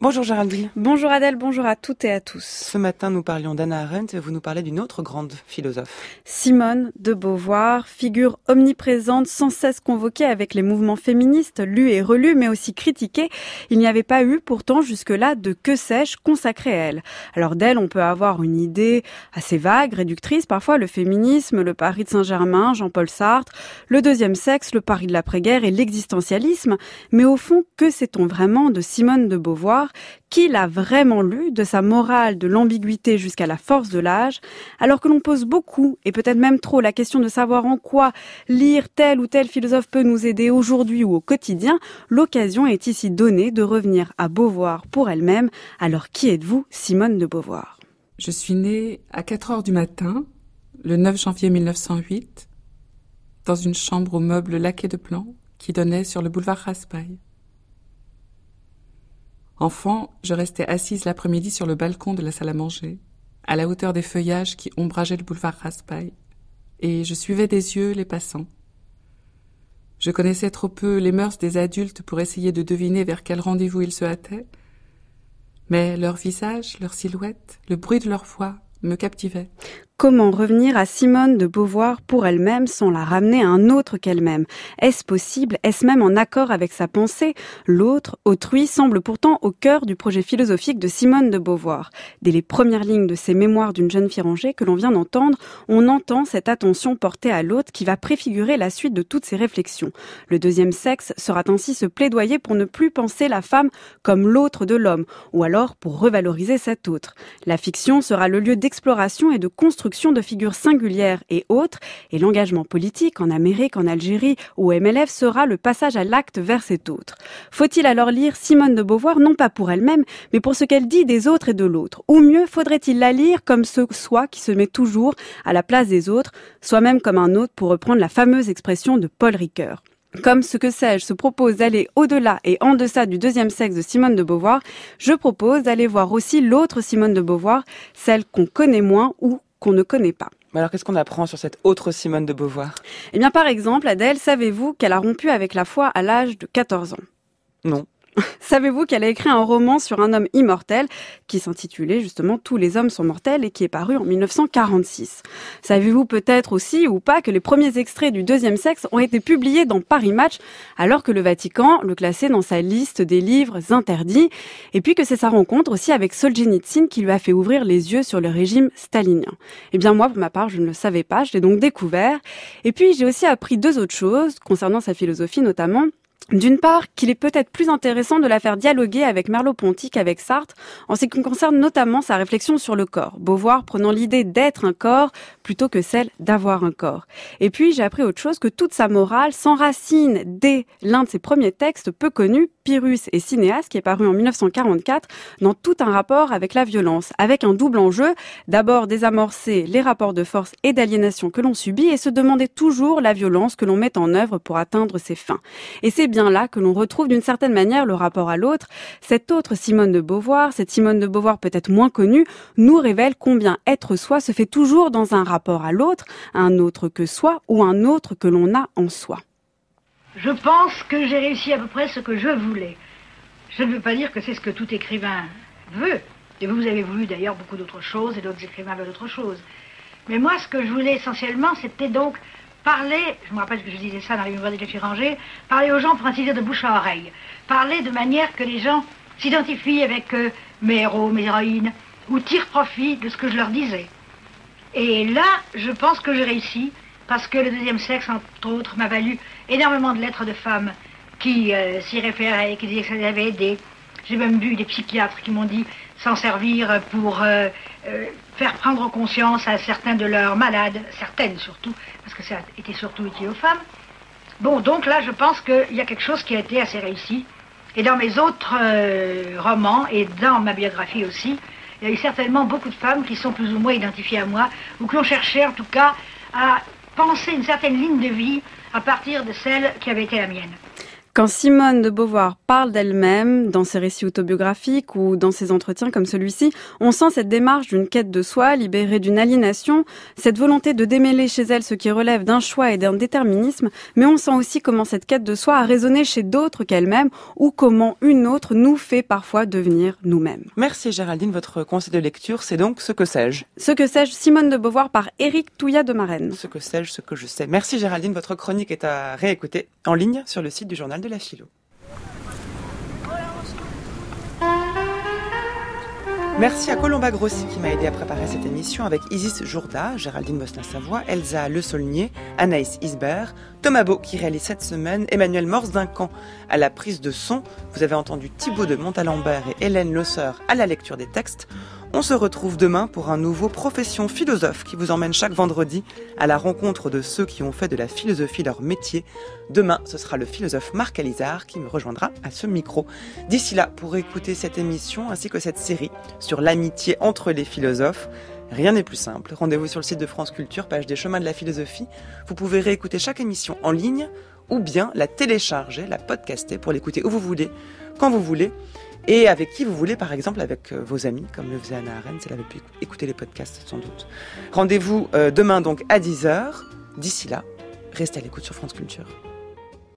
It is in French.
Bonjour Géraldine. Bonjour Adèle, bonjour à toutes et à tous. Ce matin, nous parlions d'Anna Arendt et vous nous parlez d'une autre grande philosophe. Simone de Beauvoir, figure omniprésente, sans cesse convoquée avec les mouvements féministes, lus et relus, mais aussi critiquée. Il n'y avait pas eu pourtant jusque-là de que sais-je consacré à elle. Alors d'elle, on peut avoir une idée assez vague, réductrice parfois, le féminisme, le Paris de Saint-Germain, Jean-Paul Sartre, le deuxième sexe, le Paris de l'après-guerre et l'existentialisme. Mais au fond, que sait-on vraiment de Simone de Beauvoir? Qui l'a vraiment lu, de sa morale, de l'ambiguïté jusqu'à la force de l'âge, alors que l'on pose beaucoup, et peut-être même trop, la question de savoir en quoi lire tel ou tel philosophe peut nous aider aujourd'hui ou au quotidien, l'occasion est ici donnée de revenir à Beauvoir pour elle-même. Alors qui êtes-vous, Simone de Beauvoir? Je suis née à 4 heures du matin, le 9 janvier 1908, dans une chambre aux meubles laqués de blanc qui donnait sur le boulevard Raspail. Enfant, je restais assise l'après-midi sur le balcon de la salle à manger, à la hauteur des feuillages qui ombrageaient le boulevard Raspail, et je suivais des yeux les passants. Je connaissais trop peu les mœurs des adultes pour essayer de deviner vers quel rendez-vous ils se hâtaient, mais leur visage, leur silhouette, le bruit de leur voix me captivaient. Comment revenir à Simone de Beauvoir pour elle-même sans la ramener à un autre qu'elle-même? Est-ce possible? Est-ce même en accord avec sa pensée? L'autre, autrui, semble pourtant au cœur du projet philosophique de Simone de Beauvoir. Dès les premières lignes de ses mémoires d'une jeune fille rangée que l'on vient d'entendre, on entend cette attention portée à l'autre qui va préfigurer la suite de toutes ses réflexions. Le deuxième sexe sera ainsi ce plaidoyer pour ne plus penser la femme comme l'autre de l'homme, ou alors pour revaloriser cet autre. La fiction sera le lieu d'exploration et de construction de figures singulières et autres, et l'engagement politique en Amérique, en Algérie ou MLF sera le passage à l'acte vers cet autre. Faut-il alors lire Simone de Beauvoir non pas pour elle-même, mais pour ce qu'elle dit des autres et de l'autre? Ou mieux, faudrait-il la lire comme ce soi qui se met toujours à la place des autres, soi-même comme un autre pour reprendre la fameuse expression de Paul Ricoeur? Comme ce que sais-je se propose d'aller au-delà et en deçà du deuxième sexe de Simone de Beauvoir, je propose d'aller voir aussi l'autre Simone de Beauvoir, celle qu'on connaît moins ou qu'on ne connaît pas. Alors qu'est-ce qu'on apprend sur cette autre Simone de Beauvoir? Eh bien par exemple, Adèle, savez-vous qu'elle a rompu avec la foi à l'âge de 14 ans? Non. Savez-vous qu'elle a écrit un roman sur un homme immortel qui s'intitulait justement Tous les hommes sont mortels et qui est paru en 1946 Savez-vous peut-être aussi ou pas que les premiers extraits du deuxième sexe ont été publiés dans Paris Match alors que le Vatican le classait dans sa liste des livres interdits? Et puis que c'est sa rencontre aussi avec Solzhenitsyn qui lui a fait ouvrir les yeux sur le régime stalinien. Eh bien moi pour ma part je ne le savais pas, je l'ai donc découvert. Et puis j'ai aussi appris deux autres choses concernant sa philosophie notamment d'une part, qu'il est peut-être plus intéressant de la faire dialoguer avec Merleau-Ponty qu'avec Sartre, en ce qui concerne notamment sa réflexion sur le corps. Beauvoir prenant l'idée d'être un corps plutôt que celle d'avoir un corps. Et puis, j'ai appris autre chose que toute sa morale s'enracine dès l'un de ses premiers textes peu connus, Pyrrhus et Cinéas, qui est paru en 1944, dans tout un rapport avec la violence, avec un double enjeu. D'abord, désamorcer les rapports de force et d'aliénation que l'on subit et se demander toujours la violence que l'on met en œuvre pour atteindre ses fins. Et c'est bien là que l'on retrouve d'une certaine manière le rapport à l'autre. Cette autre Simone de Beauvoir, cette Simone de Beauvoir peut-être moins connue, nous révèle combien être soi se fait toujours dans un rapport à l'autre, un autre que soi ou un autre que l'on a en soi. Je pense que j'ai réussi à peu près ce que je voulais. Je ne veux pas dire que c'est ce que tout écrivain veut. Et vous avez voulu d'ailleurs beaucoup d'autres choses et d'autres écrivains veulent d'autres choses. Mais moi, ce que je voulais essentiellement, c'était donc parler, je me rappelle que je disais ça dans les mémoires des Rangé, parler aux gens pour ainsi dire de bouche à oreille. Parler de manière que les gens s'identifient avec euh, mes héros, mes héroïnes, ou tirent profit de ce que je leur disais. Et là, je pense que j'ai réussi, parce que le deuxième sexe, entre autres, m'a valu énormément de lettres de femmes qui euh, s'y référaient, qui disaient que ça les avait aidés. J'ai même vu des psychiatres qui m'ont dit s'en servir pour euh, faire prendre conscience à certains de leurs malades, certaines surtout, parce que ça était surtout utile aux femmes. Bon, donc là, je pense qu'il y a quelque chose qui a été assez réussi. Et dans mes autres euh, romans et dans ma biographie aussi, il y a eu certainement beaucoup de femmes qui sont plus ou moins identifiées à moi, ou qui ont cherché en tout cas à penser une certaine ligne de vie à partir de celle qui avait été la mienne. Quand Simone de Beauvoir parle d'elle-même, dans ses récits autobiographiques ou dans ses entretiens comme celui-ci, on sent cette démarche d'une quête de soi, libérée d'une aliénation, cette volonté de démêler chez elle ce qui relève d'un choix et d'un déterminisme, mais on sent aussi comment cette quête de soi a résonné chez d'autres qu'elle-même ou comment une autre nous fait parfois devenir nous-mêmes. Merci Géraldine, votre conseil de lecture, c'est donc Ce que sais-je? Ce que sais-je, Simone de Beauvoir par Éric Touillat de Marraine. Ce que sais-je, ce que je sais. Merci Géraldine, votre chronique est à réécouter en ligne sur le site du journal de Merci à Colomba Grossi qui m'a aidé à préparer cette émission avec Isis Jourda, Géraldine Bosna-Savoie, Elsa Le Saulnier, Anaïs Isbert, Thomas Beau qui réalise cette semaine, Emmanuel Morse Camp à la prise de son. Vous avez entendu Thibaut de Montalembert et Hélène Losseur à la lecture des textes. On se retrouve demain pour un nouveau Profession philosophe qui vous emmène chaque vendredi à la rencontre de ceux qui ont fait de la philosophie leur métier. Demain, ce sera le philosophe Marc Alizard qui me rejoindra à ce micro. D'ici là, pour écouter cette émission ainsi que cette série sur l'amitié entre les philosophes, Rien n'est plus simple. Rendez-vous sur le site de France Culture, page des chemins de la philosophie. Vous pouvez réécouter chaque émission en ligne ou bien la télécharger, la podcaster pour l'écouter où vous voulez, quand vous voulez et avec qui vous voulez, par exemple avec euh, vos amis, comme le faisait Anna Arendt, elle avait pu écouter les podcasts sans doute. Rendez-vous euh, demain donc à 10h. D'ici là, restez à l'écoute sur France Culture.